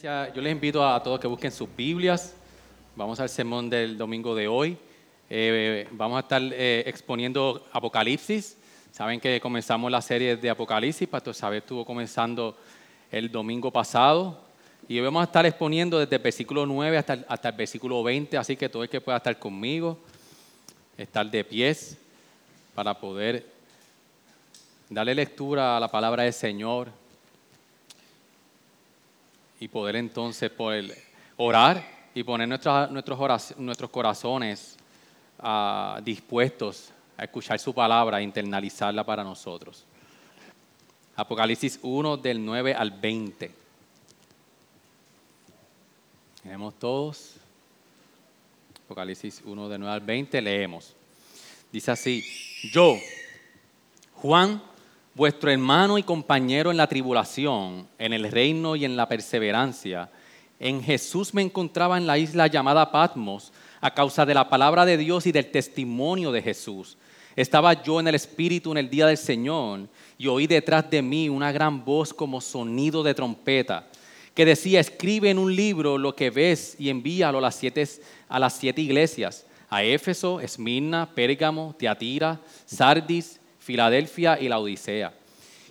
Iglesia, yo les invito a todos que busquen sus Biblias. Vamos al sermón del domingo de hoy. Eh, vamos a estar eh, exponiendo Apocalipsis. Saben que comenzamos la serie de Apocalipsis. Pastor Saber estuvo comenzando el domingo pasado. Y hoy vamos a estar exponiendo desde el versículo 9 hasta el, hasta el versículo 20. Así que todo el que pueda estar conmigo, estar de pies para poder darle lectura a la palabra del Señor y poder entonces poder orar y poner nuestros, nuestros, nuestros corazones uh, dispuestos a escuchar su palabra e internalizarla para nosotros. Apocalipsis 1 del 9 al 20. Leemos todos. Apocalipsis 1 del 9 al 20, leemos. Dice así, yo, Juan, vuestro hermano y compañero en la tribulación, en el reino y en la perseverancia, en Jesús me encontraba en la isla llamada Patmos a causa de la palabra de Dios y del testimonio de Jesús. Estaba yo en el Espíritu en el día del Señor y oí detrás de mí una gran voz como sonido de trompeta que decía, escribe en un libro lo que ves y envíalo a las siete, a las siete iglesias, a Éfeso, Esmirna, Pérgamo, Teatira, Sardis, Filadelfia y la Odisea.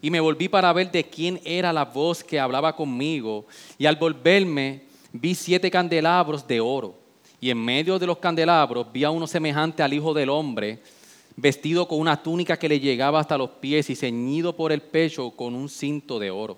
Y me volví para ver de quién era la voz que hablaba conmigo. Y al volverme vi siete candelabros de oro. Y en medio de los candelabros vi a uno semejante al Hijo del Hombre, vestido con una túnica que le llegaba hasta los pies y ceñido por el pecho con un cinto de oro.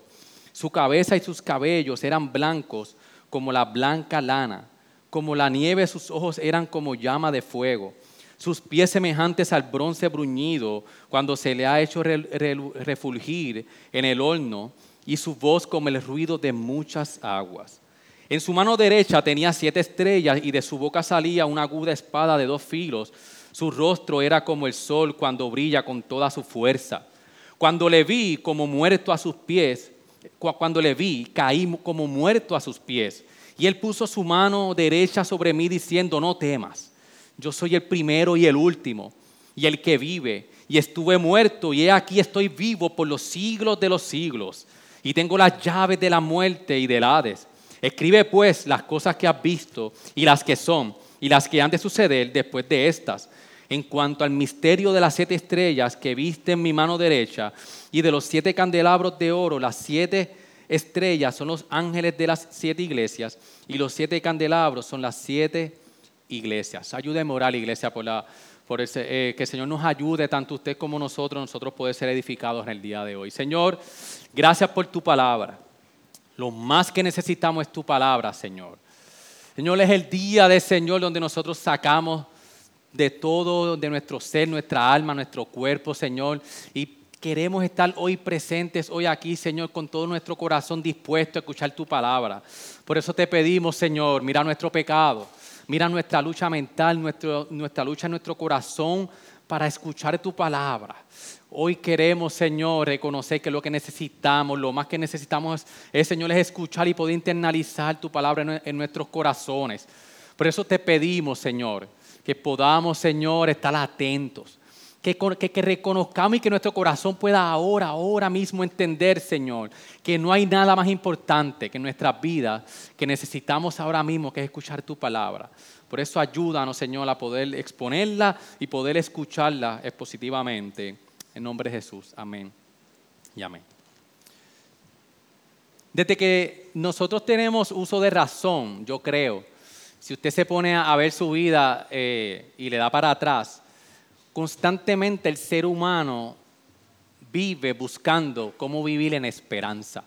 Su cabeza y sus cabellos eran blancos como la blanca lana, como la nieve sus ojos eran como llama de fuego sus pies semejantes al bronce bruñido cuando se le ha hecho refulgir en el horno, y su voz como el ruido de muchas aguas. En su mano derecha tenía siete estrellas y de su boca salía una aguda espada de dos filos. Su rostro era como el sol cuando brilla con toda su fuerza. Cuando le vi como muerto a sus pies, cuando le vi, caí como muerto a sus pies. Y él puso su mano derecha sobre mí diciendo, no temas yo soy el primero y el último, y el que vive, y estuve muerto, y he aquí estoy vivo por los siglos de los siglos, y tengo las llaves de la muerte y del Hades. Escribe pues las cosas que has visto, y las que son, y las que han de suceder después de estas. En cuanto al misterio de las siete estrellas que viste en mi mano derecha, y de los siete candelabros de oro, las siete estrellas son los ángeles de las siete iglesias, y los siete candelabros son las siete iglesias. Ayúdeme a iglesia, por, la, por ese, eh, que el Señor nos ayude, tanto usted como nosotros, nosotros poder ser edificados en el día de hoy. Señor, gracias por tu palabra. Lo más que necesitamos es tu palabra, Señor. Señor, es el día del Señor donde nosotros sacamos de todo, de nuestro ser, nuestra alma, nuestro cuerpo, Señor, y queremos estar hoy presentes, hoy aquí, Señor, con todo nuestro corazón dispuesto a escuchar tu palabra. Por eso te pedimos, Señor, mira nuestro pecado. Mira nuestra lucha mental, nuestra lucha en nuestro corazón para escuchar tu palabra. Hoy queremos, Señor, reconocer que lo que necesitamos, lo más que necesitamos es, Señor, es escuchar y poder internalizar tu palabra en nuestros corazones. Por eso te pedimos, Señor, que podamos, Señor, estar atentos que, reconozcamos y que nuestro corazón pueda ahora, ahora mismo entender, Señor, que no hay nada más importante que nuestras vidas que necesitamos ahora mismo, que es escuchar tu palabra. Por eso ayúdanos, Señor, a poder exponerla y poder escucharla expositivamente. En nombre de Jesús. Amén. Y amén. Desde que nosotros tenemos uso de razón, yo creo, si usted se pone a ver su vida eh, y le da para atrás, constantemente el ser humano vive buscando cómo vivir en esperanza.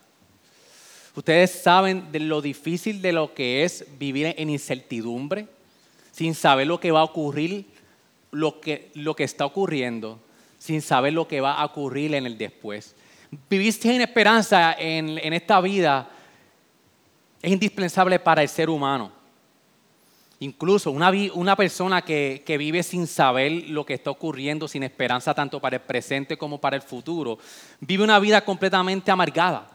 Ustedes saben de lo difícil de lo que es vivir en incertidumbre, sin saber lo que va a ocurrir, lo que, lo que está ocurriendo, sin saber lo que va a ocurrir en el después. Vivir sin esperanza en, en esta vida es indispensable para el ser humano. Incluso una, una persona que, que, vive sin saber lo que está ocurriendo, sin esperanza tanto para el presente como para el futuro, vive una vida completamente amargada,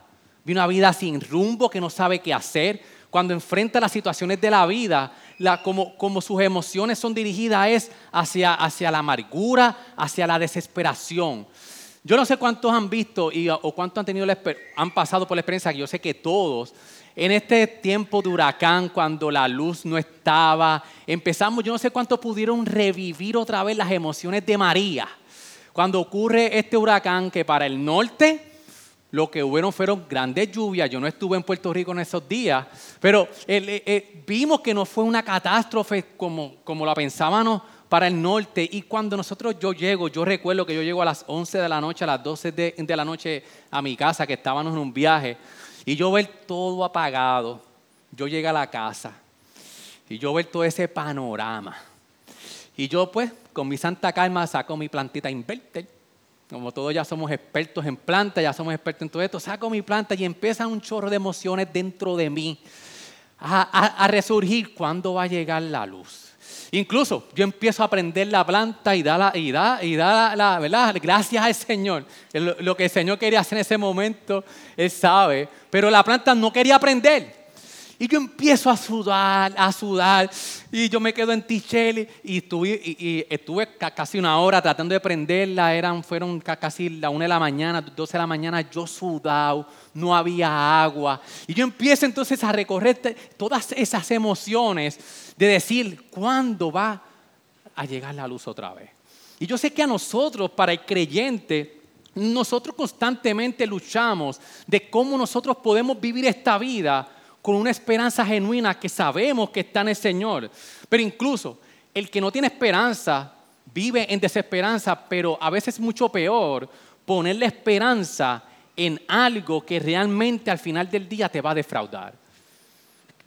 vive una vida sin rumbo, que no sabe qué hacer. Cuando enfrenta las situaciones de la vida, como, como, sus emociones son dirigidas es hacia, hacia la amargura, hacia la desesperación. Yo no sé cuántos han visto y, o cuántos han, tenido han pasado por la experiencia, yo sé que todos, en este tiempo de huracán, cuando la luz no estaba, empezamos, yo no sé cuántos pudieron revivir otra vez las emociones de María. Cuando ocurre este huracán que para el norte lo que hubo fueron grandes lluvias. Yo no estuve en Puerto Rico en esos días, pero vimos que no fue una catástrofe como, como la pensábamos para el norte. Y cuando nosotros yo llego, yo recuerdo que yo llego a las 11 de la noche, a las 12 de, la noche a mi casa, que estábamos en un viaje. Y yo ver todo apagado, yo llegué a la casa y yo ver todo ese panorama. Y yo pues con mi santa calma saco mi plantita inverter. Como todos ya somos expertos en plantas, ya somos expertos en todo esto, saco mi planta y empieza un chorro de emociones dentro de mí a, a resurgir. ¿Cuándo va a llegar la luz? Incluso yo empiezo a aprender la planta y da la, y da, y da la, ¿verdad? Gracias al Señor. Lo, que el Señor quería hacer en ese momento, Él sabe. Pero la planta no quería aprender. Y yo empiezo a sudar, a sudar, y yo me quedo en Ticheli y estuve, y, estuve casi una hora tratando de prenderla, eran, fueron casi la una de la mañana, 12 de la mañana, yo sudado, no había agua. Y yo empiezo entonces a recorrer todas esas emociones de decir, ¿cuándo va a llegar la luz otra vez? Y yo sé que a nosotros, para el creyente, nosotros constantemente luchamos de cómo nosotros podemos vivir esta vida con una esperanza genuina que sabemos que está en el Señor. Pero incluso el que no tiene esperanza vive en desesperanza, pero a veces es mucho peor ponerle esperanza en algo que realmente al final del día te va a defraudar.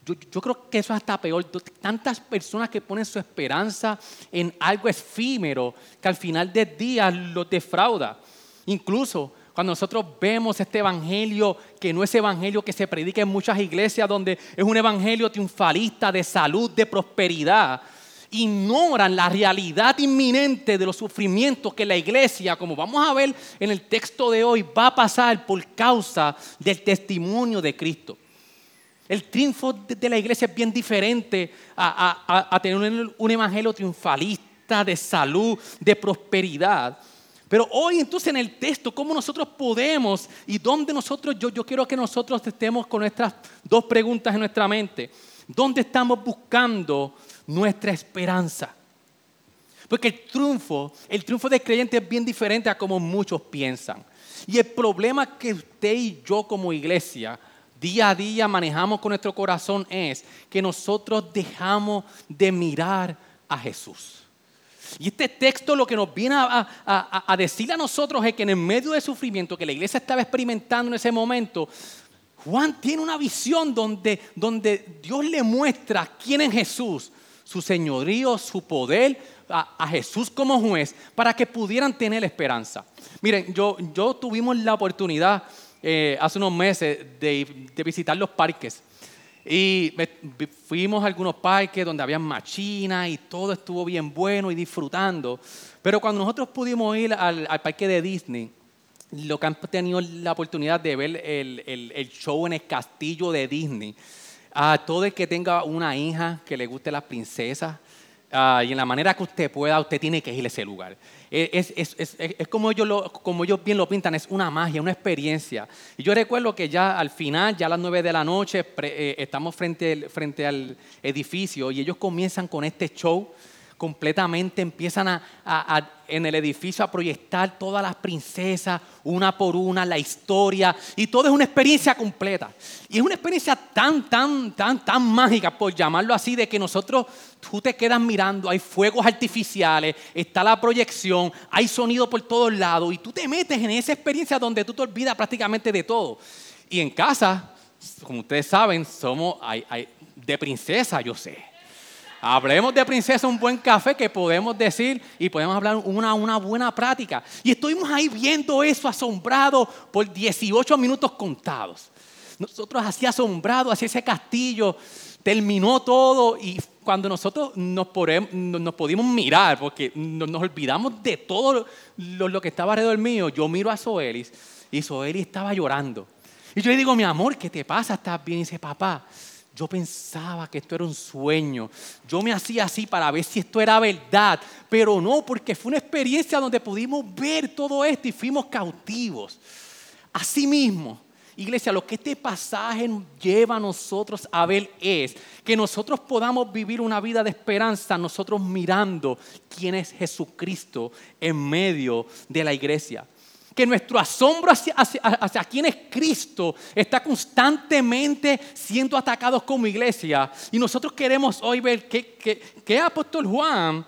Yo, creo que eso es hasta peor. Tantas personas que ponen su esperanza en algo efímero que al final del día los defrauda. Incluso cuando nosotros vemos este evangelio, que no es evangelio que se predica en muchas iglesias, donde es un evangelio triunfalista de salud, de prosperidad, ignoran la realidad inminente de los sufrimientos que la iglesia, como vamos a ver en el texto de hoy, va a pasar por causa del testimonio de Cristo. El triunfo de la iglesia es bien diferente a, tener un evangelio triunfalista de salud, de prosperidad. Pero hoy entonces en el texto, ¿cómo nosotros podemos y dónde nosotros, yo, yo quiero que nosotros estemos con nuestras dos preguntas en nuestra mente. ¿Dónde estamos buscando nuestra esperanza? Porque el triunfo, el triunfo del creyente es bien diferente a como muchos piensan. Y el problema que usted y yo como iglesia día a día manejamos con nuestro corazón es que nosotros dejamos de mirar a Jesús. Y este texto lo que nos viene a, decir a nosotros es que en el medio del sufrimiento que la iglesia estaba experimentando en ese momento, Juan tiene una visión donde, Dios le muestra quién es Jesús, su señorío, su poder, a, Jesús como juez, para que pudieran tener esperanza. Miren, yo, tuvimos la oportunidad eh, hace unos meses de visitar los parques. Y fuimos a algunos parques donde había machinas y todo estuvo bien bueno y disfrutando. Pero cuando nosotros pudimos ir al, parque de Disney, lo que han tenido la oportunidad de ver el, el, show en el castillo de Disney, a todo el que tenga una hija que le guste las princesas, Ah, y en la manera que usted pueda, usted tiene que ir a ese lugar. Es, es, es, es como, ellos como ellos bien lo pintan, es una magia, una experiencia. Y yo recuerdo que ya al final, ya a las nueve de la noche, eh, estamos frente, frente al edificio y ellos comienzan con este show completamente empiezan a, en el edificio a proyectar todas las princesas, una por una, la historia, y todo es una experiencia completa. Y es una experiencia tan, tan, tan, tan mágica, por llamarlo así, de que nosotros, tú te quedas mirando, hay fuegos artificiales, está la proyección, hay sonido por todos lados, y tú te metes en esa experiencia donde tú te olvidas prácticamente de todo. Y en casa, como ustedes saben, somos de princesa, yo sé Hablemos de princesa, un buen café que podemos decir y podemos hablar una, una buena práctica. Y estuvimos ahí viendo eso asombrado por 18 minutos contados. nosotros así asombrados, hacia ese castillo, terminó todo y cuando nosotros nos, nos podíamos mirar, porque nos, olvidamos de todo lo, que estaba alrededor mío, yo miro a Zoelis y Zoelis estaba llorando. Y yo le digo, mi amor, ¿qué te pasa? ¿Estás bien? Y dice, papá, yo pensaba que esto era un sueño. Yo me hacía así para ver si esto era verdad, pero no, porque fue una experiencia donde pudimos ver todo esto y fuimos cautivos. Asimismo, Iglesia, lo que este pasaje lleva a nosotros a ver es que nosotros podamos vivir una vida de esperanza, nosotros mirando quién es Jesucristo en medio de la iglesia. Que nuestro asombro hacia, quién es Cristo está constantemente siendo atacados como iglesia. Y nosotros queremos hoy ver qué, qué apóstol Juan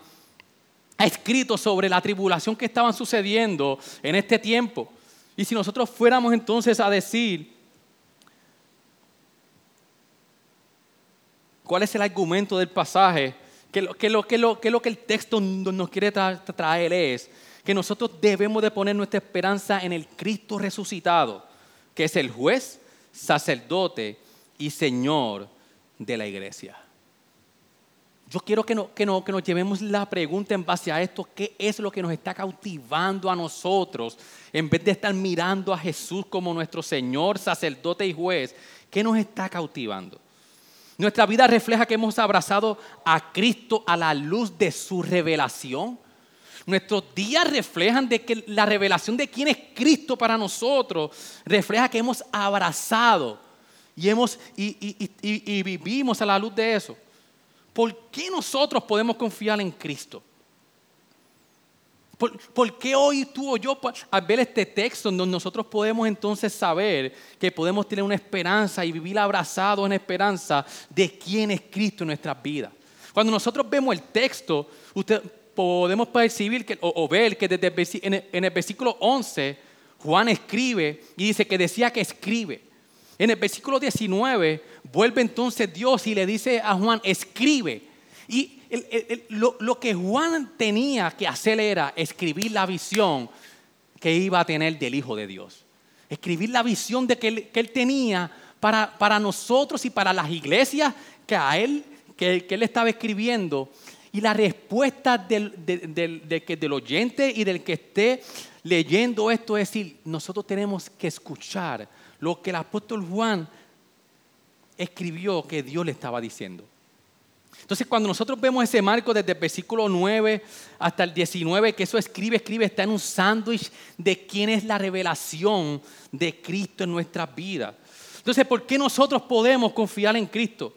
ha escrito sobre la tribulación que estaban sucediendo en este tiempo. Y si nosotros fuéramos entonces a decir, ¿cuál es el argumento del pasaje? Que lo que, lo, lo, lo que el texto nos quiere traer es que nosotros debemos de poner nuestra esperanza en el Cristo resucitado, que es el juez, sacerdote y Señor de la iglesia. Yo quiero que, no, que, no, que nos llevemos la pregunta en base a esto, ¿qué es lo que nos está cautivando a nosotros? En vez de estar mirando a Jesús como nuestro Señor, sacerdote y juez, ¿qué nos está cautivando? Nuestra vida refleja que hemos abrazado a Cristo a la luz de su revelación. Nuestros días reflejan de que la revelación de quién es Cristo para nosotros refleja que hemos abrazado y, hemos, y vivimos a la luz de eso. ¿por qué nosotros podemos confiar en Cristo? ¿Por, qué hoy tú o yo, al ver este texto, nosotros podemos entonces saber que podemos tener una esperanza y vivir abrazados en esperanza de quién es Cristo en nuestras vidas? Cuando nosotros vemos el texto, usted, podemos percibir que, o, ver que desde en el, versículo 11, Juan escribe y dice que decía que escribe. En el versículo 19 vuelve entonces Dios y le dice a Juan, escribe. Y lo, que Juan tenía que hacer era escribir la visión que iba a tener del Hijo de Dios. Escribir la visión de que él, tenía para, para, nosotros y para las iglesias que a él, que, él estaba escribiendo. Y la respuesta del, del oyente y del que esté leyendo esto es decir, nosotros tenemos que escuchar lo que el apóstol Juan escribió que Dios le estaba diciendo. Entonces, cuando nosotros vemos ese marco desde el versículo 9 hasta el 19, que eso escribe, escribe, está en un sándwich de quién es la revelación de Cristo en nuestras vidas. Entonces, ¿por qué nosotros podemos confiar en Cristo?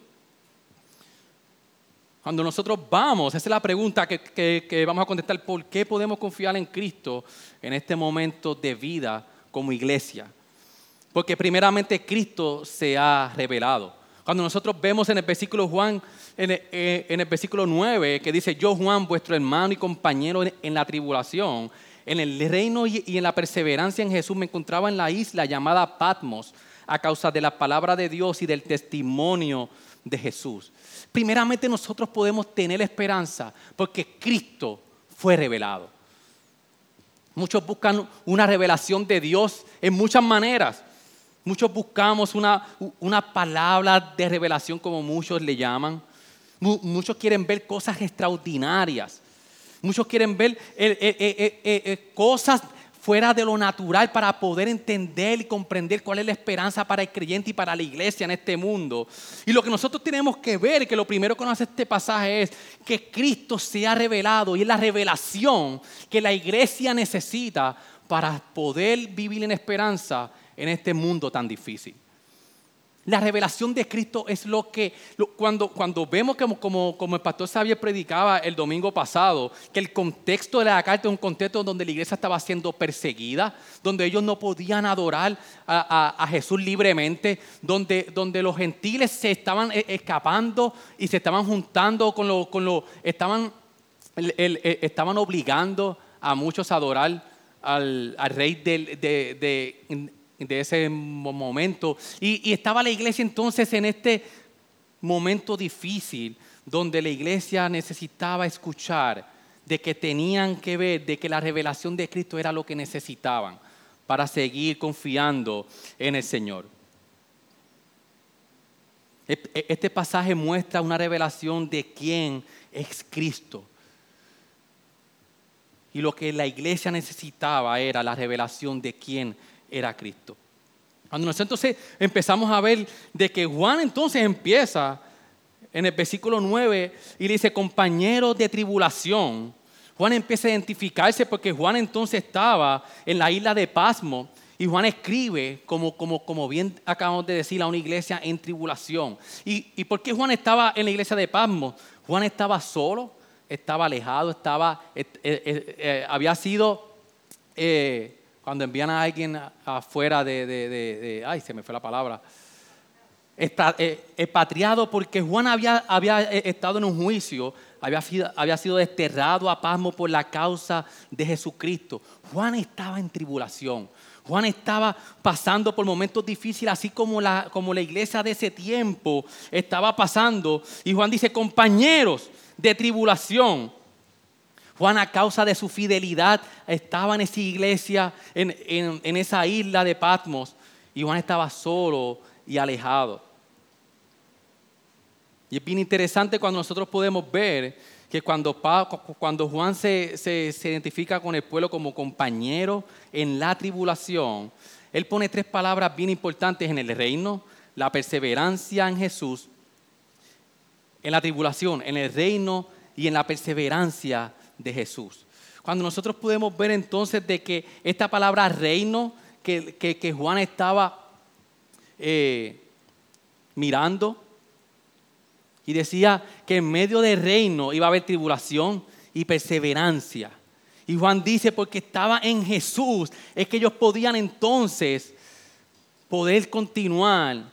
Cuando nosotros vamos, esa es la pregunta que, que vamos a contestar, ¿por qué podemos confiar en Cristo en este momento de vida como iglesia? Porque primeramente Cristo se ha revelado. Cuando nosotros vemos en el versículo Juan, en el, eh, versículo 9, que dice, yo Juan, vuestro hermano y compañero en, la tribulación, en el reino y, y en la perseverancia en Jesús, me encontraba en la isla llamada Patmos a causa de la palabra de Dios y del testimonio de Jesús. Primeramente nosotros podemos tener esperanza porque Cristo fue revelado. Muchos buscan una revelación de Dios en muchas maneras. Muchos buscamos una, palabra de revelación, como muchos le llaman. Muchos quieren ver cosas extraordinarias. Muchos quieren ver cosas fuera de lo natural para poder entender y comprender cuál es la esperanza para el creyente y para la iglesia en este mundo. Y lo que nosotros tenemos que ver, que lo primero que nos hace este pasaje es que Cristo se ha revelado y es la revelación que la iglesia necesita para poder vivir en esperanza en este mundo tan difícil. La revelación de Cristo es lo que, cuando, cuando vemos como, como, como, el pastor Xavier predicaba el domingo pasado, que el contexto de la carta es un contexto donde la iglesia estaba siendo perseguida, donde ellos no podían adorar a, Jesús libremente, donde, donde los gentiles se estaban e, escapando y se estaban juntando con lo, con lo estaban, estaban obligando a muchos a adorar al, rey de, de de ese momento. Y, estaba la iglesia entonces en este momento difícil donde la iglesia necesitaba escuchar de que tenían que ver, de que la revelación de Cristo era lo que necesitaban para seguir confiando en el Señor. Este pasaje muestra una revelación de quién es Cristo. Y lo que la iglesia necesitaba era la revelación de quién era Cristo. Cuando nosotros entonces empezamos a ver de que Juan entonces empieza en el versículo 9 y le dice, compañeros de tribulación. Juan empieza a identificarse porque Juan entonces estaba en la isla de Pasmo y Juan escribe, como, como, como bien acabamos de decir, a una iglesia en tribulación. ¿Y, ¿Y por qué Juan estaba en la iglesia de Pasmo? Juan estaba solo, estaba alejado, estaba, eh, eh, eh, había sido, cuando envían a alguien afuera de, de, ay, se me fue la palabra, expatriado porque Juan había, había estado en un juicio, había sido, había sido desterrado a Pasmo por la causa de Jesucristo. Juan estaba en tribulación. Juan estaba pasando por momentos difíciles, así como la, como la iglesia de ese tiempo estaba pasando. Y Juan dice, compañeros, de tribulación. Juan a causa de su fidelidad estaba en esa iglesia, en, esa isla de Patmos, y Juan estaba solo y alejado. Y es bien interesante cuando nosotros podemos ver que cuando, cuando Juan se, se, identifica con el pueblo como compañero en la tribulación, él pone tres palabras bien importantes en el reino, la perseverancia en Jesús en la tribulación, en el reino y en la perseverancia de Jesús. Cuando nosotros podemos ver entonces de que esta palabra reino que, Juan estaba eh, mirando y decía que en medio del reino iba a haber tribulación y perseverancia. Y Juan dice, porque estaba en Jesús, es que ellos podían entonces poder continuar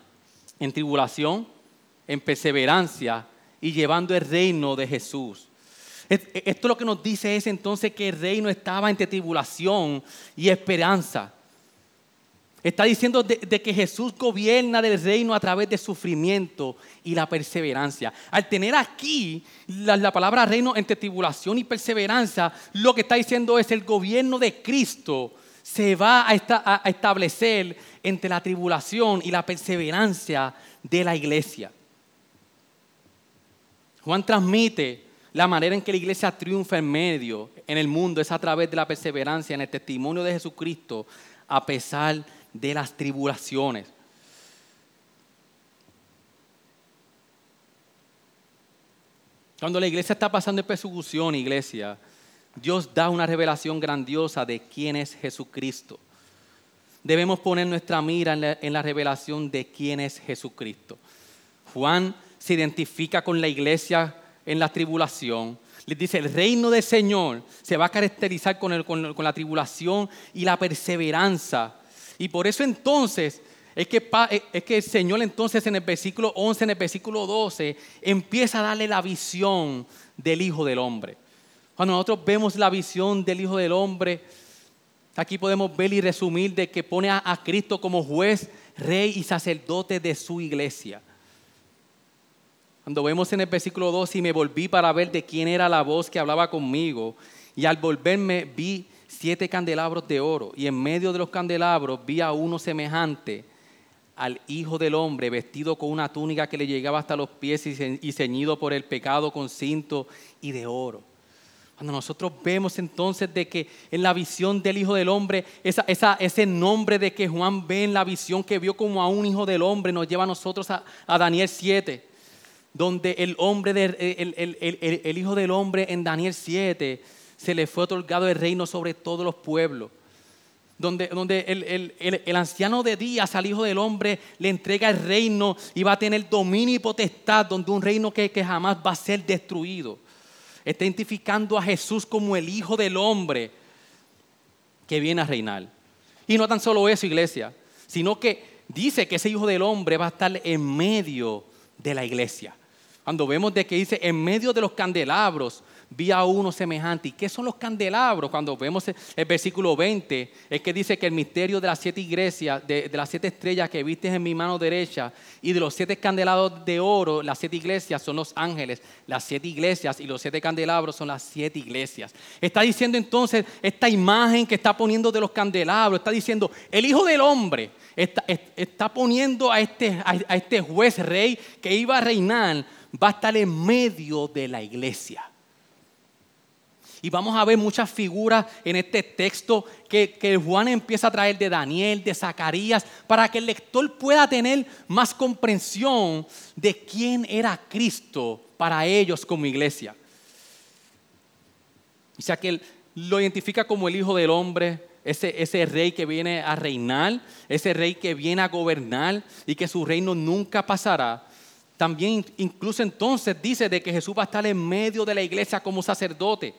en tribulación, en perseverancia y llevando el reino de Jesús. Esto lo que nos dice es entonces que el reino estaba entre tribulación y esperanza. Está diciendo de, que Jesús gobierna del reino a través de sufrimiento y la perseverancia. Al tener aquí la, palabra reino entre tribulación y perseverancia, lo que está diciendo es el gobierno de Cristo se va a establecer entre la tribulación y la perseverancia de la iglesia. Juan transmite la manera en que la iglesia triunfa en medio, en el mundo, es a través de la perseverancia en el testimonio de Jesucristo, a pesar de las tribulaciones. Cuando la iglesia está pasando en persecución, iglesia, Dios da una revelación grandiosa de quién es Jesucristo. Debemos poner nuestra mira en la, en la revelación de quién es Jesucristo. Juan se identifica con la iglesia en la tribulación. Les dice, el reino del Señor se va a caracterizar con, con, la tribulación y la perseverancia. Y por eso entonces es que, es que el Señor entonces en el versículo 11, en el versículo 12, empieza a darle la visión del Hijo del Hombre. Cuando nosotros vemos la visión del Hijo del Hombre, aquí podemos ver y resumir de que pone a, a Cristo como juez, rey y sacerdote de su iglesia. Cuando vemos en el versículo 2, y me volví para ver de quién era la voz que hablaba conmigo, y al volverme vi siete candelabros de oro, y en medio de los candelabros vi a uno semejante al Hijo del Hombre, vestido con una túnica que le llegaba hasta los pies y ceñido por el pecado con cinto y de oro. Cuando nosotros vemos entonces de que en la visión del Hijo del Hombre, ese nombre de que Juan ve en la visión que vio como a un Hijo del Hombre, nos lleva a nosotros a, a Daniel 7 donde el, hombre el, Hijo del Hombre en Daniel 7 se le fue otorgado el reino sobre todos los pueblos. Donde, donde el, anciano de días al Hijo del Hombre le entrega el reino y va a tener dominio y potestad, donde un reino que, que jamás va a ser destruido. Está identificando a Jesús como el Hijo del Hombre que viene a reinar. Y no tan solo eso, iglesia, sino que dice que ese Hijo del Hombre va a estar en medio de la iglesia. Cuando vemos de que dice, en medio de los candelabros vi a uno semejante. ¿Y qué son los candelabros? Cuando vemos el versículo 20, es que dice que el misterio de las siete iglesias, de, las siete estrellas que viste en mi mano derecha y de los siete candelabros de oro, las siete iglesias son los ángeles, las siete iglesias y los siete candelabros son las siete iglesias. Está diciendo entonces esta imagen que está poniendo de los candelabros, está diciendo, el Hijo del Hombre está, poniendo a este, a este juez rey que iba a reinar, va a estar en medio de la iglesia. Y vamos a ver muchas figuras en este texto que, Juan empieza a traer de Daniel, de Zacarías, para que el lector pueda tener más comprensión de quién era Cristo para ellos como iglesia. O sea que lo identifica como el Hijo del Hombre, ese, rey que viene a reinar, ese rey que viene a gobernar y que su reino nunca pasará. También incluso entonces dice de que Jesús va a estar en medio de la iglesia como sacerdote.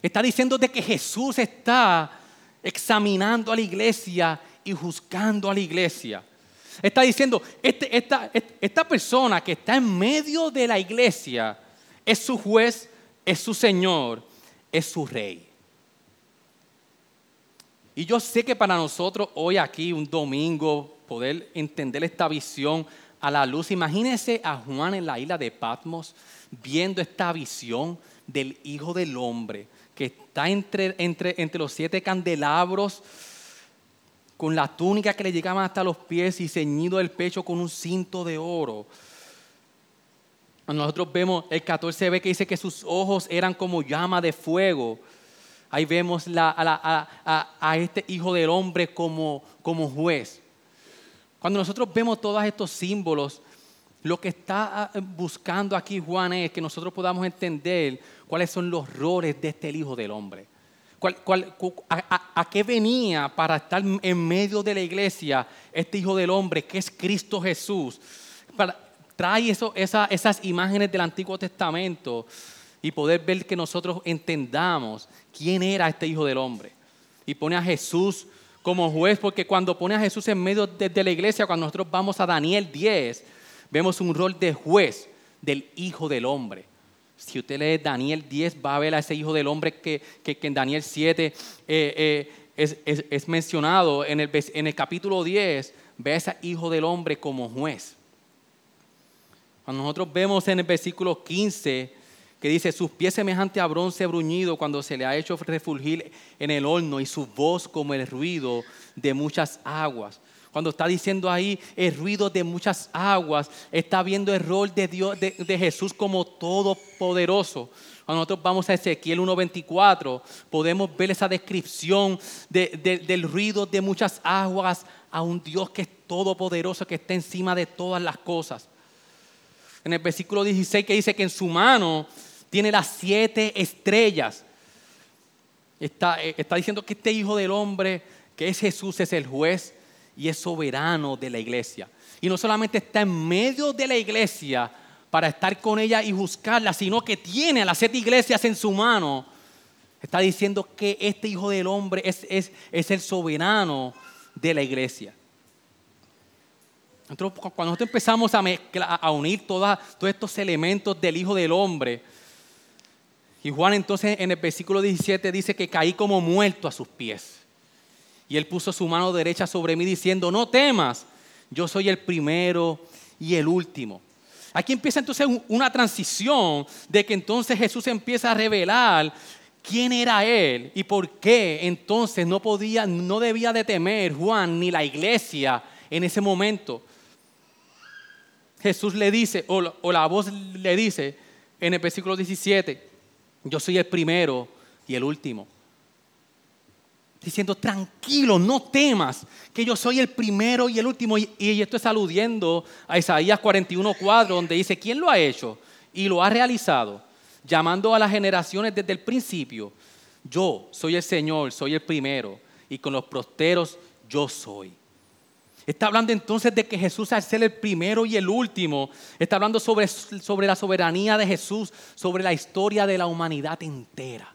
Está diciendo de que Jesús está examinando a la iglesia y juzgando a la iglesia. Está diciendo, este, esta, esta persona que está en medio de la iglesia es su juez, es su Señor, es su rey. Y yo sé que para nosotros hoy aquí, un domingo, poder entender esta visión a la luz, imagínense a Juan en la isla de Patmos viendo esta visión del Hijo del Hombre que está entre, entre, entre los siete candelabros, con la túnica que le llegaba hasta los pies y ceñido el pecho con un cinto de oro. Nosotros vemos, el 14 ve que dice que sus ojos eran como llama de fuego. Ahí vemos a, este hijo del hombre como, como juez. Cuando nosotros vemos todos estos símbolos, lo que está ah, buscando aquí Juan es que nosotros podamos entender cuáles son los roles de este Hijo del Hombre. a, qué venía para estar en medio de la iglesia este Hijo del Hombre, que es Cristo Jesús? trae eso, esas imágenes del Antiguo Testamento y poder ver que nosotros entendamos quién era este Hijo del Hombre. Y pone a Jesús como juez, porque cuando pone a Jesús en medio de, la iglesia, cuando nosotros vamos a Daniel 10, vemos un rol de juez del Hijo del Hombre. Si usted lee Daniel 10, va a ver a ese Hijo del Hombre que, en Daniel 7 eh, eh, es, mencionado. En el, en el capítulo 10, ve a ese Hijo del Hombre como juez. Cuando nosotros vemos en el versículo 15 que dice, sus pies semejantes a bronce bruñido cuando se le ha hecho refulgir en el horno y su voz como el ruido de muchas aguas. Cuando está diciendo ahí el ruido de muchas aguas, está viendo el rol de, Dios, de, Jesús como todopoderoso. Cuando nosotros vamos a Ezequiel 1.24, podemos ver esa descripción del ruido de muchas aguas a un Dios que es todopoderoso, que está encima de todas las cosas. En el versículo 16 que dice que en su mano tiene las siete estrellas. Está, eh, está diciendo que este Hijo del Hombre, que es Jesús, es el juez y es soberano de la iglesia. Y no solamente está en medio de la iglesia para estar con ella y juzgarla, sino que tiene a las siete iglesias en su mano. Está diciendo que este Hijo del Hombre es, es, el soberano de la iglesia. cuando nosotros empezamos a, a unir todos estos elementos del Hijo del Hombre, y Juan entonces en el versículo 17 dice que caí como muerto a sus pies. Y él puso su mano derecha sobre mí diciendo, no temas, yo soy el primero y el último. Aquí empieza entonces una transición de que entonces Jesús empieza a revelar quién era él y por qué entonces no podía, no debía de temer Juan ni la iglesia en ese momento. Jesús le dice, o, la voz le dice en el versículo 17, yo soy el primero y el último diciendo, tranquilo, no temas, que yo soy el primero y el último. Y, esto es aludiendo a Isaías 41.4, donde dice, ¿quién lo ha hecho? Y lo ha realizado, llamando a las generaciones desde el principio. Yo soy el Señor, soy el primero, y con los prosteros yo soy. Está hablando entonces de que Jesús al ser el primero y el último, está hablando sobre, sobre la soberanía de Jesús, sobre la historia de la humanidad entera.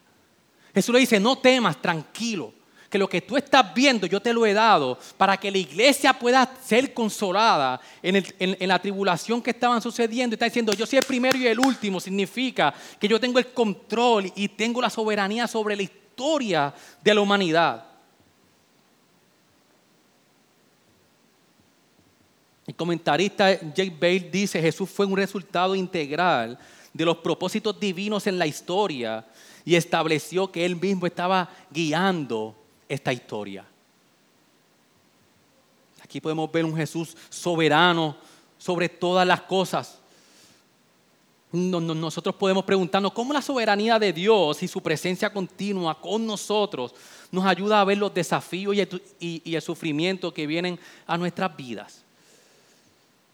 Jesús le dice, no temas, tranquilo que lo que tú estás viendo yo te lo he dado para que la iglesia pueda ser consolada en, en la tribulación que estaban sucediendo. Está diciendo, yo soy el primero y el último, significa que yo tengo el control y tengo la soberanía sobre la historia de la humanidad. El comentarista Jake Bale dice, Jesús fue un resultado integral de los propósitos divinos en la historia y estableció que él mismo estaba guiando esta historia. Aquí podemos ver un Jesús soberano sobre todas las cosas. Nosotros podemos preguntarnos cómo la soberanía de Dios y su presencia continua con nosotros nos ayuda a ver los desafíos y el sufrimiento que vienen a nuestras vidas.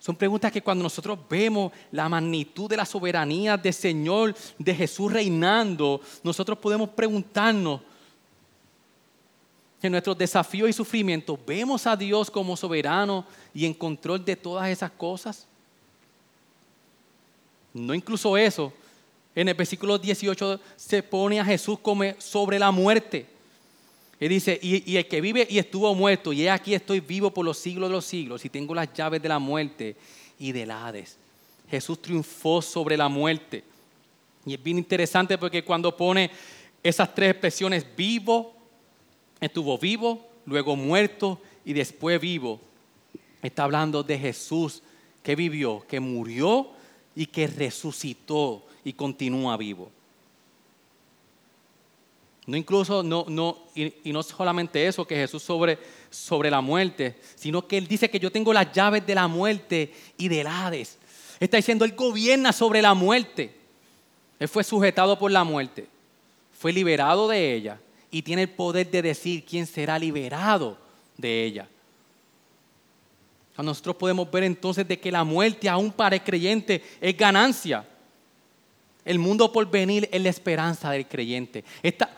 Son preguntas que cuando nosotros vemos la magnitud de la soberanía del Señor, de Jesús reinando, nosotros podemos preguntarnos en nuestros desafíos y sufrimientos, ¿vemos a Dios como soberano y en control de todas esas cosas? No incluso eso. En el versículo 18 se pone a Jesús como sobre la muerte. Y dice, y, el que vive y estuvo muerto, y aquí estoy vivo por los siglos de los siglos, y tengo las llaves de la muerte y del Hades. Jesús triunfó sobre la muerte. Y es bien interesante porque cuando pone esas tres expresiones, vivo, estuvo vivo, luego muerto y después vivo, está hablando de Jesús que vivió, que murió y que resucitó y continúa vivo. No incluso, no, no, y, no solamente eso, que Jesús sobre, sobre la muerte, sino que Él dice que yo tengo las llaves de la muerte y del Hades. Está diciendo, Él gobierna sobre la muerte. Él fue sujetado por la muerte, fue liberado de ella y tiene el poder de decir quién será liberado de ella. Nosotros podemos ver entonces de que la muerte aún para el creyente es ganancia. El mundo por venir es la esperanza del creyente.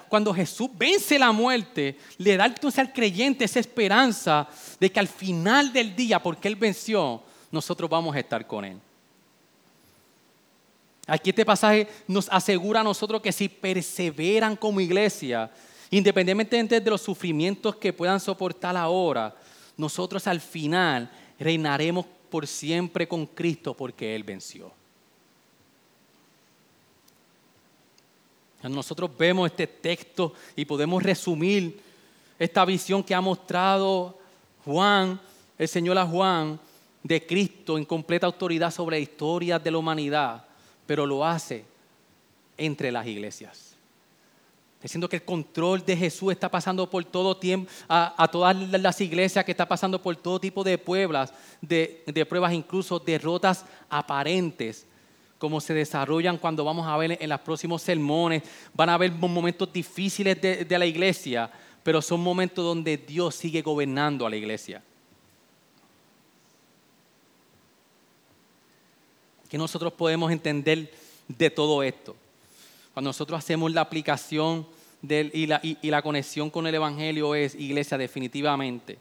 cuando Jesús vence la muerte, le da entonces al creyente esa esperanza de que al final del día, porque Él venció, nosotros vamos a estar con Él. Aquí este pasaje nos asegura a nosotros que si perseveran como iglesia, independientemente de los sufrimientos que puedan soportar ahora, nosotros al final reinaremos por siempre con Cristo porque Él venció. Nosotros vemos este texto y podemos resumir esta visión que ha mostrado Juan, el Señor a Juan, de Cristo en completa autoridad sobre la historia de la humanidad, pero lo hace entre las iglesias. Diciendo que el control de Jesús está pasando por todo tiempo, a, todas las iglesias, que está pasando por todo tipo de pueblas, de, de pruebas, incluso derrotas aparentes cómo se desarrollan cuando vamos a ver en los próximos sermones. Van a haber momentos difíciles de, la iglesia, pero son momentos donde Dios sigue gobernando a la iglesia. ¿Qué nosotros podemos entender de todo esto? Cuando nosotros hacemos la aplicación y la conexión con el Evangelio es, iglesia, definitivamente,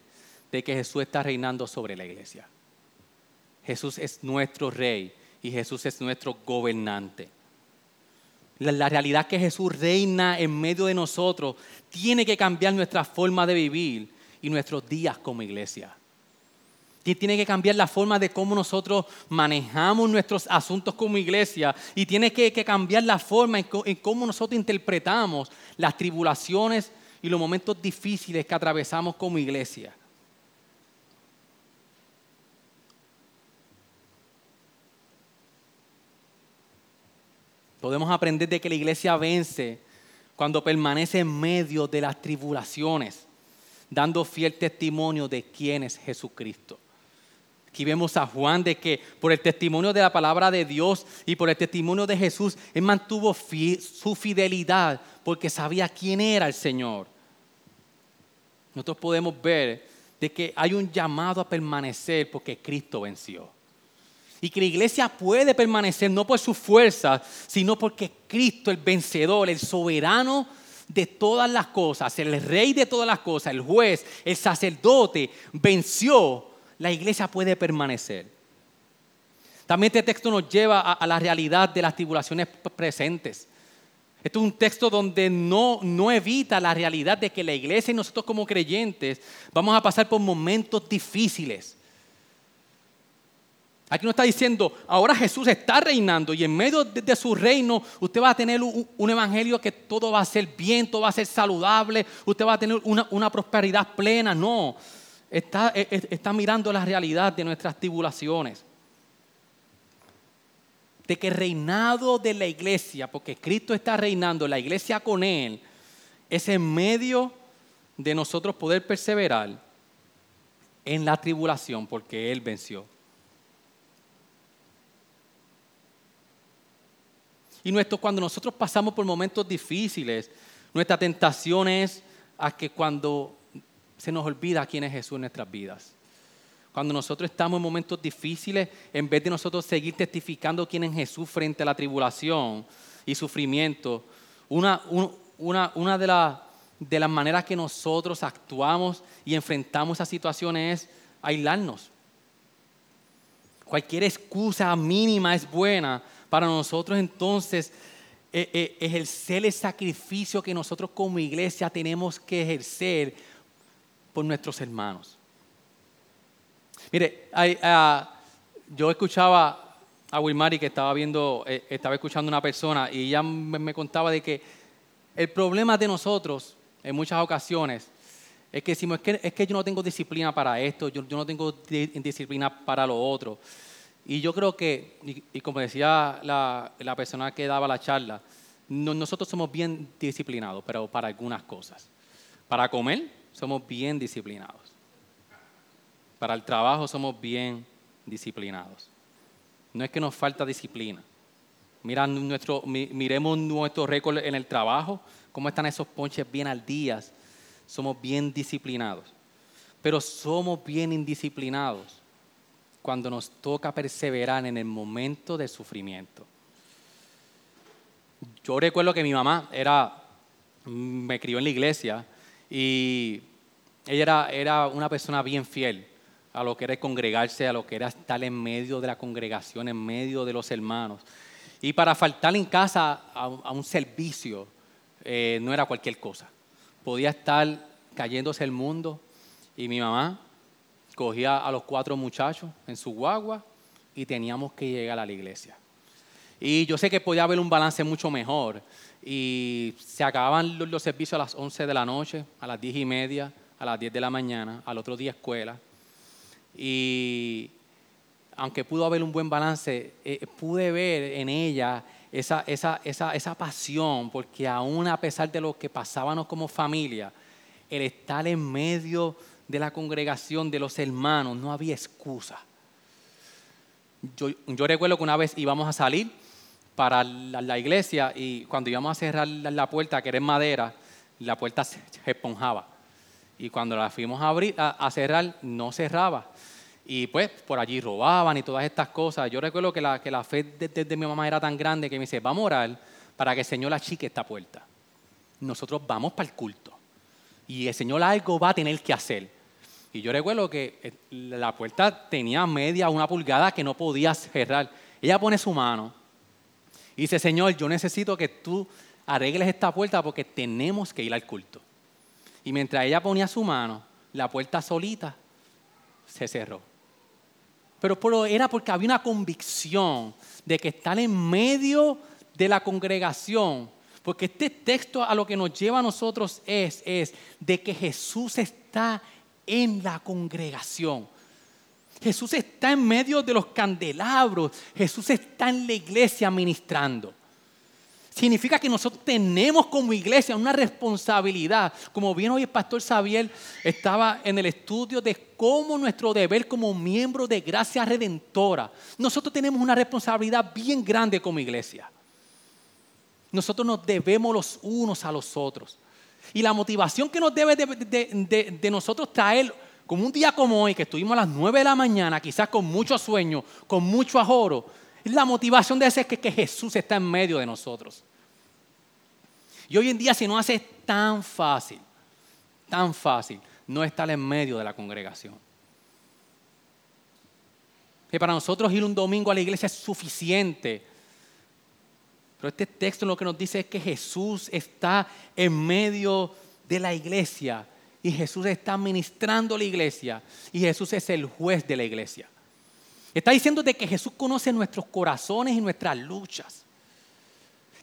de que Jesús está reinando sobre la iglesia. Jesús es nuestro rey y Jesús es nuestro gobernante. La, realidad que Jesús reina en medio de nosotros tiene que cambiar nuestra forma de vivir y nuestros días como iglesia. Tiene que cambiar la forma de cómo nosotros manejamos nuestros asuntos como iglesia y tiene que, cambiar la forma en cómo nosotros interpretamos las tribulaciones y los momentos difíciles que atravesamos como iglesia. Podemos aprender de que la iglesia vence cuando permanece en medio de las tribulaciones, dando fiel testimonio de quién es Jesucristo. Aquí vemos a Juan de que por el testimonio de la palabra de Dios y por el testimonio de Jesús, él mantuvo su fidelidad porque sabía quién era el Señor. Nosotros podemos ver de que hay un llamado a permanecer porque Cristo venció. Y que la iglesia puede permanecer no por su fuerza, sino porque Cristo, el vencedor, el soberano de todas las cosas, el rey de todas las cosas, el juez, el sacerdote, venció, la iglesia puede permanecer. También este texto nos lleva a, la realidad de las tribulaciones presentes. Esto es un texto donde no, no evita la realidad de que la iglesia y nosotros como creyentes vamos a pasar por momentos difíciles. Aquí nos está diciendo, ahora Jesús está reinando y en medio de, su reino usted va a tener un, evangelio que todo va a ser bien, todo va a ser saludable, usted va a tener una, prosperidad plena. No, está, e, e, está mirando la realidad de nuestras tribulaciones de que el reinado de la iglesia, porque Cristo está reinando, la iglesia con Él, es en medio de nosotros poder perseverar en la tribulación, porque Él venció. Y nuestro, cuando nosotros pasamos por momentos difíciles, nuestra tentación es a que cuando se nos olvida quién es Jesús en nuestras vidas. Cuando nosotros estamos en momentos difíciles, en vez de nosotros seguir testificando quién es Jesús frente a la tribulación y sufrimiento, una, una, de, de las maneras que nosotros actuamos y enfrentamos esas situaciones es aislarnos. Cualquier excusa mínima es buena para nosotros entonces eh, eh, ejercer el sacrificio que nosotros como iglesia tenemos que ejercer por nuestros hermanos. Mire, ah, yo escuchaba a Wilmary que estaba viendo, eh, estaba escuchando a una persona y ella me, contaba de que el problema de nosotros en muchas ocasiones es que decimos, es que, es que yo no tengo disciplina para esto, yo, no tengo disciplina para lo otro. Y yo creo que, y, como decía la, persona que daba la charla, nosotros somos bien disciplinados, pero para algunas cosas. Para comer, somos bien disciplinados. Para el trabajo somos bien disciplinados. No es que nos falta disciplina. Mira nuestro, miremos nuestro récord en el trabajo, cómo están esos ponches bien al día. Somos bien disciplinados. Pero somos bien indisciplinados cuando nos toca perseverar en el momento del sufrimiento. Yo recuerdo que mi mamá era, me crió en la iglesia y ella era, era una persona bien fiel a lo que era congregarse, a lo que era estar en medio de la congregación, en medio de los hermanos. Y para faltar en casa a, un servicio eh, no era cualquier cosa. Podía estar cayéndose el mundo y mi mamá cogía a los cuatro muchachos en su guagua y teníamos que llegar a la iglesia. Y yo sé que podía haber un balance mucho mejor. Y se acababan los, servicios a las 11 de la noche, a las 10 y media, a las 10 de la mañana, al otro día escuela. Y aunque pudo haber un buen balance, eh, pude ver en ella esa, esa, esa, esa, pasión, porque aún a pesar de lo que pasábamos como familia, el estar en medio de la congregación, de los hermanos, no había excusa. Yo, recuerdo que una vez íbamos a salir para la, iglesia y cuando íbamos a cerrar la, puerta, que era en madera, la puerta se esponjaba. Y cuando la fuimos a, abrir, a, cerrar, no cerraba. Y pues por allí robaban y todas estas cosas. Yo recuerdo que la, que la fe de, mi mamá era tan grande que me dice, vamos a orar para que el Señor achique esta puerta. Nosotros vamos para el culto. Y el Señor algo va a tener que hacer. Y yo recuerdo que eh, la puerta tenía media, una pulgada que no podía cerrar. Ella pone su mano y dice, Señor, yo necesito que tú arregles esta puerta porque tenemos que ir al culto. Y mientras ella ponía su mano, la puerta solita se cerró. Pero era porque había una convicción de que estar en medio de la congregación, porque este texto a lo que nos lleva a nosotros es, es de que Jesús está en la congregación. Jesús está en medio de los candelabros, Jesús está en la iglesia ministrando. Significa que nosotros tenemos como iglesia una responsabilidad. Como bien hoy el pastor Xavier estaba en el estudio de cómo nuestro deber como miembro de Gracia Redentora, nosotros tenemos una responsabilidad bien grande como iglesia. Nosotros nos debemos los unos a los otros. Y la motivación que nos debe de, nosotros traer, como un día como hoy, que estuvimos a las 9 de la mañana, quizás con mucho sueño, con mucho ahorro, es la motivación de ese que, que Jesús está en medio de nosotros. Y hoy en día se nos hace tan fácil, tan fácil no estar en medio de la congregación. Que para nosotros ir un domingo a la iglesia es suficiente Pero este texto lo que nos dice es que Jesús está en medio de la iglesia y Jesús está ministrando la iglesia y Jesús es el juez de la iglesia. Está diciendo de que Jesús conoce nuestros corazones y nuestras luchas.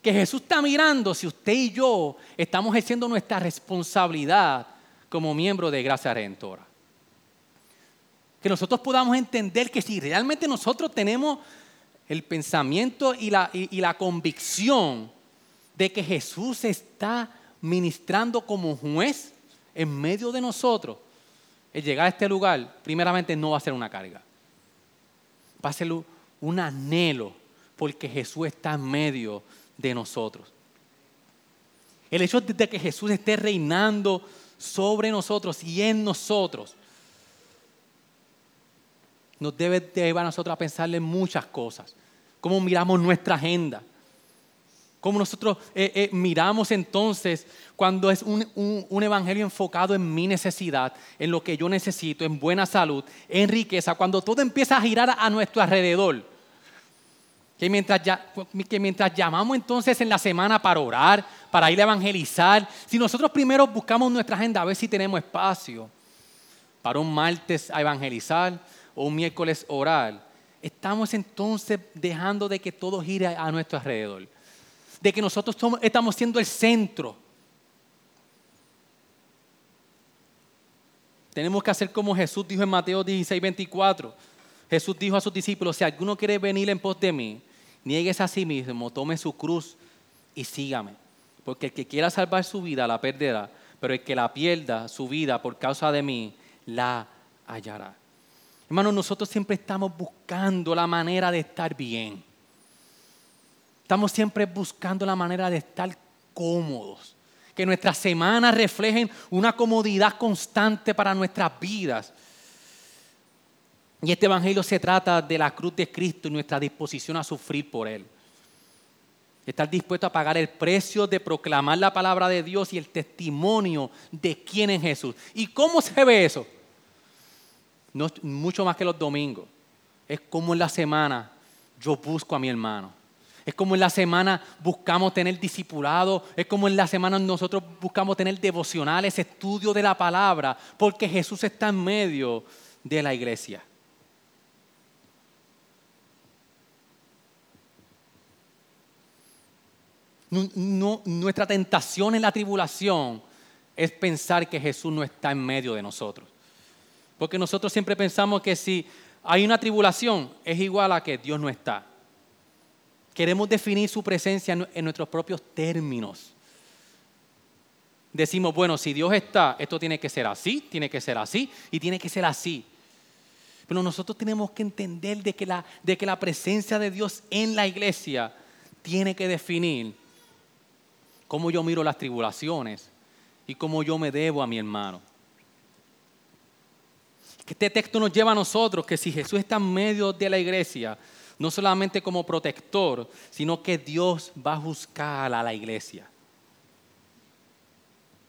Que Jesús está mirando si usted y yo estamos ejerciendo nuestra responsabilidad como miembro de Gracia Redentora. Que nosotros podamos entender que si realmente nosotros tenemos el pensamiento y la, y la convicción de que Jesús está ministrando como juez en medio de nosotros, el llegar a este lugar, primeramente no va a ser una carga va a ser un anhelo porque Jesús está en medio de nosotros. El hecho de que Jesús esté reinando sobre nosotros y en nosotros nos debe llevar a nosotros a pensarle muchas cosas. Cómo miramos nuestra agenda Cómo nosotros eh, eh, miramos entonces cuando es un, evangelio enfocado en mi necesidad, en lo que yo necesito, en buena salud, en riqueza, cuando todo empieza a girar a nuestro alrededor. Que mientras, que mientras llamamos entonces en la semana para orar, para ir a evangelizar, si nosotros primero buscamos nuestra agenda a ver si tenemos espacio para un martes a evangelizar o un miércoles orar, estamos entonces dejando de que todo gire a nuestro alrededor de que nosotros estamos siendo el centro. Tenemos que hacer como Jesús dijo en Mateo 16, 24. Jesús dijo a sus discípulos, si alguno quiere venir en pos de mí, niegues a sí mismo, tome su cruz y sígame. Porque el que quiera salvar su vida la perderá, pero el que la pierda su vida por causa de mí, la hallará. Hermanos, nosotros siempre estamos buscando la manera de estar bien. Estamos siempre buscando la manera de estar cómodos. Que nuestras semanas reflejen una comodidad constante para nuestras vidas. Y este Evangelio se trata de la cruz de Cristo y nuestra disposición a sufrir por Él. Estar dispuesto a pagar el precio de proclamar la palabra de Dios y el testimonio de quién es Jesús. ¿Y cómo se ve eso? No mucho más que los domingos. Es como en la semana yo busco a mi hermano es como en la semana buscamos tener discipulado. Es como en la semana nosotros buscamos tener devocionales, estudio de la palabra, porque Jesús está en medio de la iglesia. nuestra tentación en la tribulación es pensar que Jesús no está en medio de nosotros. Porque nosotros siempre pensamos que si hay una tribulación es igual a que Dios no está. Queremos definir su presencia en nuestros propios términos. Decimos, bueno, si Dios está, esto tiene que ser así, tiene que ser así y tiene que ser así. Pero nosotros tenemos que entender de que la, de que la presencia de Dios en la iglesia tiene que definir cómo yo miro las tribulaciones y cómo yo me debo a mi hermano. Este texto nos lleva a nosotros que si Jesús está en medio de la iglesia, no solamente como protector, sino que Dios va a buscar a la iglesia.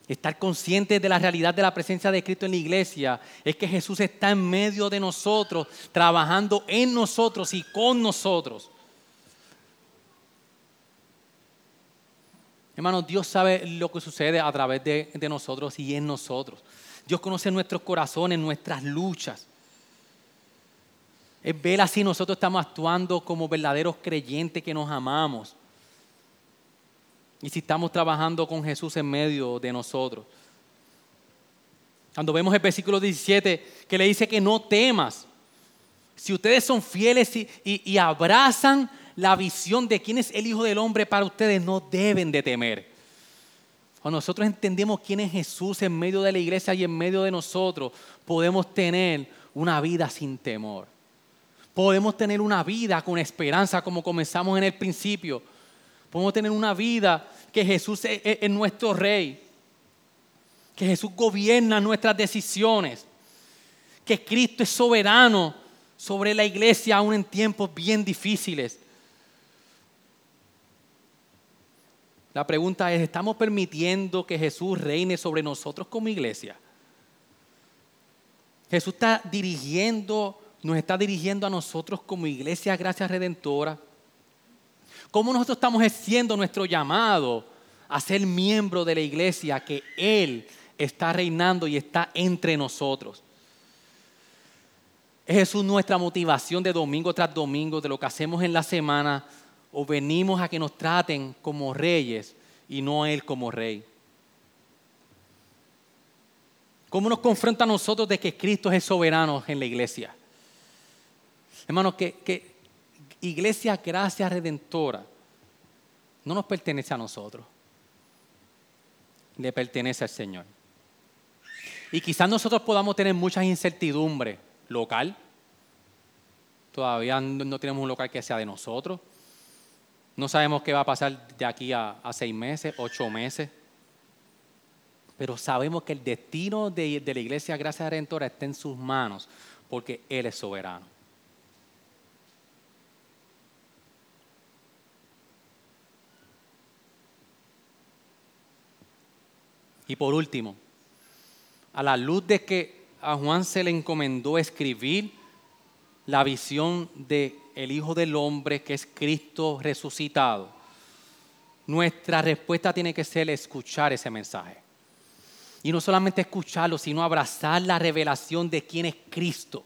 Estar consciente de la realidad de la presencia de Cristo en la iglesia es que Jesús está en medio de nosotros, trabajando en nosotros y con nosotros. Hermanos, Dios sabe lo que sucede a través de nosotros y en nosotros. Dios conoce nuestros corazones, nuestras luchas es ver así nosotros estamos actuando como verdaderos creyentes que nos amamos. Y si estamos trabajando con Jesús en medio de nosotros. Cuando vemos el versículo 17 que le dice que no temas. Si ustedes son fieles y, y abrazan la visión de quién es el Hijo del Hombre para ustedes, no deben de temer. Cuando nosotros entendemos quién es Jesús en medio de la iglesia y en medio de nosotros, podemos tener una vida sin temor podemos tener una vida con esperanza como comenzamos en el principio. Podemos tener una vida que Jesús es, nuestro rey, que Jesús gobierna nuestras decisiones, que Cristo es soberano sobre la iglesia aún en tiempos bien difíciles. La pregunta es, ¿estamos permitiendo que Jesús reine sobre nosotros como iglesia? Jesús está dirigiendo nos está dirigiendo a nosotros como iglesia Gracia Redentora? ¿Cómo nosotros estamos haciendo nuestro llamado a ser miembro de la iglesia que Él está reinando y está entre nosotros? ¿Es Jesús nuestra motivación de domingo tras domingo, de lo que hacemos en la semana? ¿O venimos a que nos traten como reyes y no Él como rey? ¿Cómo nos confronta a nosotros de que Cristo es soberano en la iglesia? Hermanos, que, que iglesia gracia redentora no nos pertenece a nosotros, le pertenece al Señor. Y quizás nosotros podamos tener muchas incertidumbres local. Todavía no tenemos un local que sea de nosotros. No sabemos qué va a pasar de aquí a, seis meses, ocho meses. Pero sabemos que el destino de, la iglesia Gracia Redentora está en sus manos porque Él es soberano. Y por último, a la luz de que a Juan se le encomendó escribir la visión del el Hijo del Hombre, que es Cristo resucitado, nuestra respuesta tiene que ser escuchar ese mensaje. Y no solamente escucharlo, sino abrazar la revelación de quién es Cristo.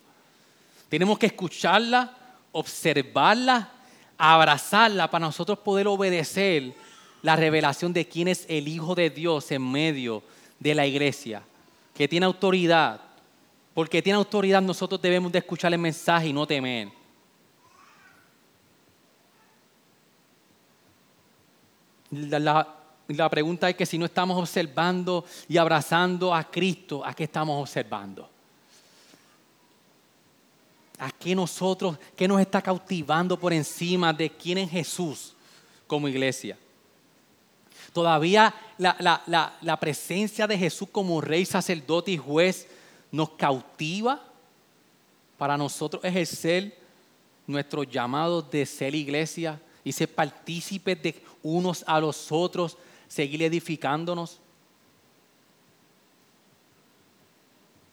Tenemos que escucharla, observarla, abrazarla para nosotros poder obedecer la revelación de quién es el Hijo de Dios en medio de la iglesia, que tiene autoridad. Porque tiene autoridad nosotros debemos de escuchar el mensaje y no temer. La, la pregunta es que si no estamos observando y abrazando a Cristo, ¿a qué estamos observando? ¿A qué nosotros, qué nos está cautivando por encima de quién es Jesús como iglesia? Todavía la, presencia de Jesús como rey, sacerdote y juez nos cautiva para nosotros ejercer nuestro llamado de ser iglesia y ser partícipes de unos a los otros, seguir edificándonos.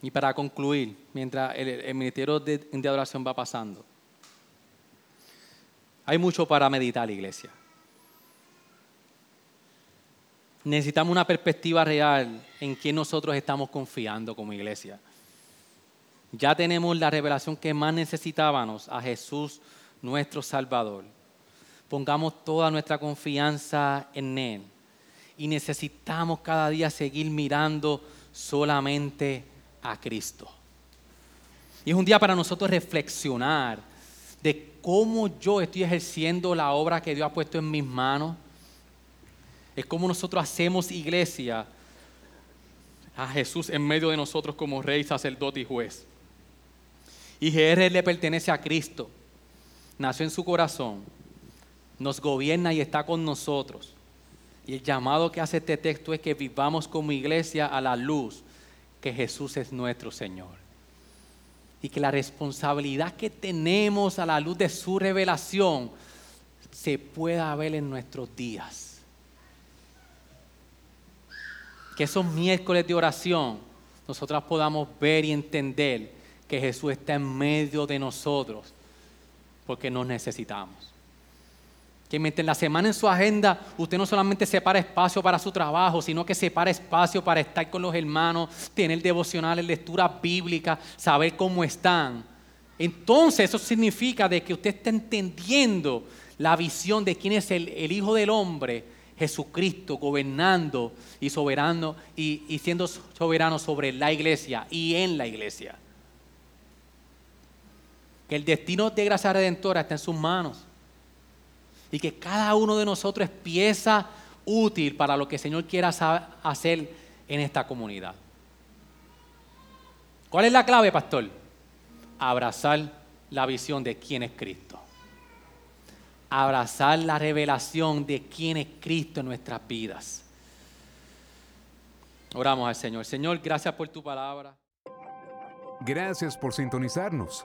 Y para concluir, mientras el, ministerio de, adoración va pasando, hay mucho para meditar, iglesia. necesitamos una perspectiva real en quién nosotros estamos confiando como iglesia. Ya tenemos la revelación que más necesitábamos a Jesús, nuestro Salvador. Pongamos toda nuestra confianza en Él. Y necesitamos cada día seguir mirando solamente a Cristo. Y es un día para nosotros reflexionar de cómo yo estoy ejerciendo la obra que Dios ha puesto en mis manos es como nosotros hacemos iglesia a Jesús en medio de nosotros como rey, sacerdote y juez. Y GR le pertenece a Cristo. Nació en su corazón. Nos gobierna y está con nosotros. Y el llamado que hace este texto es que vivamos como iglesia a la luz que Jesús es nuestro Señor. Y que la responsabilidad que tenemos a la luz de su revelación se pueda ver en nuestros días que esos miércoles de oración nosotras podamos ver y entender que Jesús está en medio de nosotros porque nos necesitamos. Que mientras en la semana en su agenda usted no solamente separa espacio para su trabajo, sino que separa espacio para estar con los hermanos, tener devocionales, lectura bíblica, saber cómo están. Entonces eso significa de que usted está entendiendo la visión de quién es el Hijo del Hombre Jesucristo gobernando y soberano y, siendo soberano sobre la iglesia y en la iglesia. Que el destino de gracia redentora está en sus manos. Y que cada uno de nosotros es pieza útil para lo que el Señor quiera hacer en esta comunidad. ¿Cuál es la clave, pastor? Abrazar la visión de quién es Cristo abrazar la revelación de quién es Cristo en nuestras vidas. Oramos al Señor. Señor, gracias por tu palabra. Gracias por sintonizarnos.